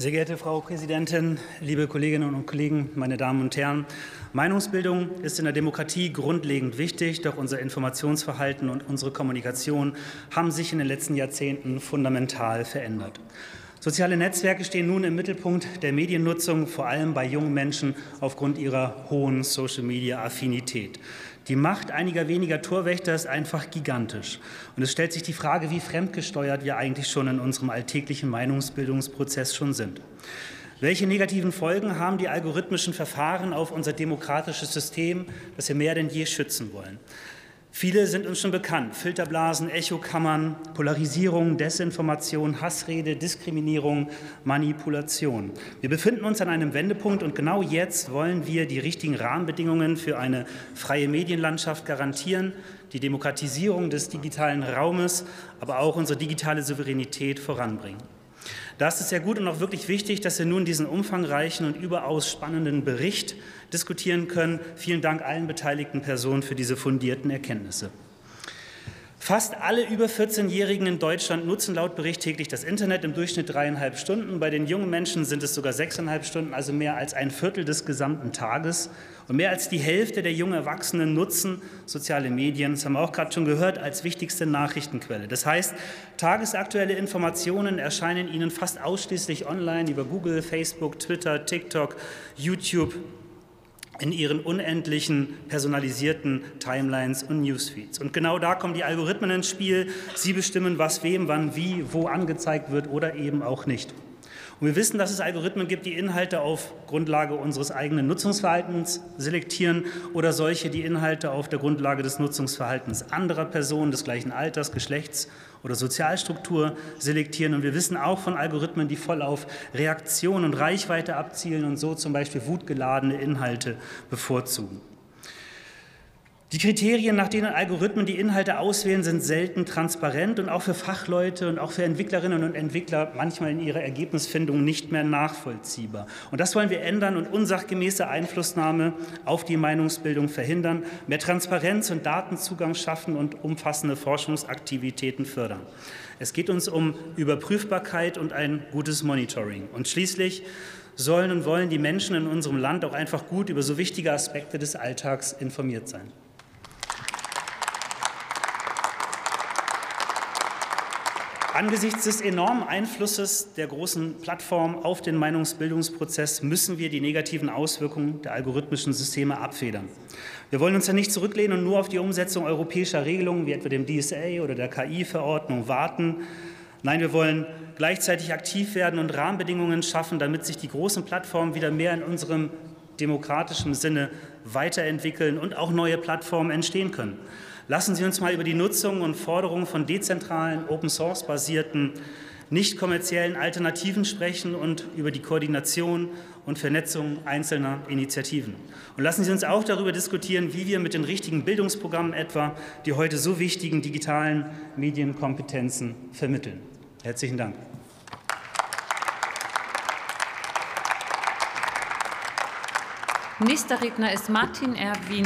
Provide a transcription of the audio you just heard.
Sehr geehrte Frau Präsidentin, liebe Kolleginnen und Kollegen, meine Damen und Herren! Meinungsbildung ist in der Demokratie grundlegend wichtig, doch unser Informationsverhalten und unsere Kommunikation haben sich in den letzten Jahrzehnten fundamental verändert. Soziale Netzwerke stehen nun im Mittelpunkt der Mediennutzung, vor allem bei jungen Menschen aufgrund ihrer hohen Social-Media-Affinität. Die Macht einiger weniger Torwächter ist einfach gigantisch. Und es stellt sich die Frage, wie fremdgesteuert wir eigentlich schon in unserem alltäglichen Meinungsbildungsprozess schon sind. Welche negativen Folgen haben die algorithmischen Verfahren auf unser demokratisches System, das wir mehr denn je schützen wollen? Viele sind uns schon bekannt. Filterblasen, Echokammern, Polarisierung, Desinformation, Hassrede, Diskriminierung, Manipulation. Wir befinden uns an einem Wendepunkt und genau jetzt wollen wir die richtigen Rahmenbedingungen für eine freie Medienlandschaft garantieren, die Demokratisierung des digitalen Raumes, aber auch unsere digitale Souveränität voranbringen. Da ist sehr gut und auch wirklich wichtig, dass wir nun diesen umfangreichen und überaus spannenden Bericht diskutieren können. Vielen Dank allen beteiligten Personen für diese fundierten Erkenntnisse. Fast alle über 14-Jährigen in Deutschland nutzen laut Bericht täglich das Internet, im Durchschnitt dreieinhalb Stunden. Bei den jungen Menschen sind es sogar sechseinhalb Stunden, also mehr als ein Viertel des gesamten Tages. Und mehr als die Hälfte der jungen Erwachsenen nutzen soziale Medien, das haben wir auch gerade schon gehört, als wichtigste Nachrichtenquelle. Das heißt, tagesaktuelle Informationen erscheinen ihnen fast ausschließlich online über Google, Facebook, Twitter, TikTok, YouTube, in ihren unendlichen personalisierten Timelines und Newsfeeds. Und genau da kommen die Algorithmen ins Spiel. Sie bestimmen, was wem, wann, wie, wo angezeigt wird oder eben auch nicht. Und wir wissen, dass es Algorithmen gibt, die Inhalte auf Grundlage unseres eigenen Nutzungsverhaltens selektieren oder solche, die Inhalte auf der Grundlage des Nutzungsverhaltens anderer Personen des gleichen Alters, Geschlechts oder Sozialstruktur selektieren. Und wir wissen auch von Algorithmen, die voll auf Reaktion und Reichweite abzielen und so zum Beispiel wutgeladene Inhalte bevorzugen. Die Kriterien, nach denen Algorithmen die Inhalte auswählen, sind selten transparent und auch für Fachleute und auch für Entwicklerinnen und Entwickler manchmal in ihrer Ergebnisfindung nicht mehr nachvollziehbar. Und das wollen wir ändern und unsachgemäße Einflussnahme auf die Meinungsbildung verhindern, mehr Transparenz und Datenzugang schaffen und umfassende Forschungsaktivitäten fördern. Es geht uns um Überprüfbarkeit und ein gutes Monitoring. Und schließlich sollen und wollen die Menschen in unserem Land auch einfach gut über so wichtige Aspekte des Alltags informiert sein. Angesichts des enormen Einflusses der großen Plattformen auf den Meinungsbildungsprozess müssen wir die negativen Auswirkungen der algorithmischen Systeme abfedern. Wir wollen uns ja nicht zurücklehnen und nur auf die Umsetzung europäischer Regelungen wie etwa dem DSA oder der KI-Verordnung warten. Nein, wir wollen gleichzeitig aktiv werden und Rahmenbedingungen schaffen, damit sich die großen Plattformen wieder mehr in unserem demokratischen Sinne weiterentwickeln und auch neue Plattformen entstehen können. Lassen Sie uns mal über die Nutzung und Forderung von dezentralen, Open-Source-basierten, nicht kommerziellen Alternativen sprechen und über die Koordination und Vernetzung einzelner Initiativen. Und lassen Sie uns auch darüber diskutieren, wie wir mit den richtigen Bildungsprogrammen etwa die heute so wichtigen digitalen Medienkompetenzen vermitteln. Herzlichen Dank. Nächster Redner ist Martin Erwin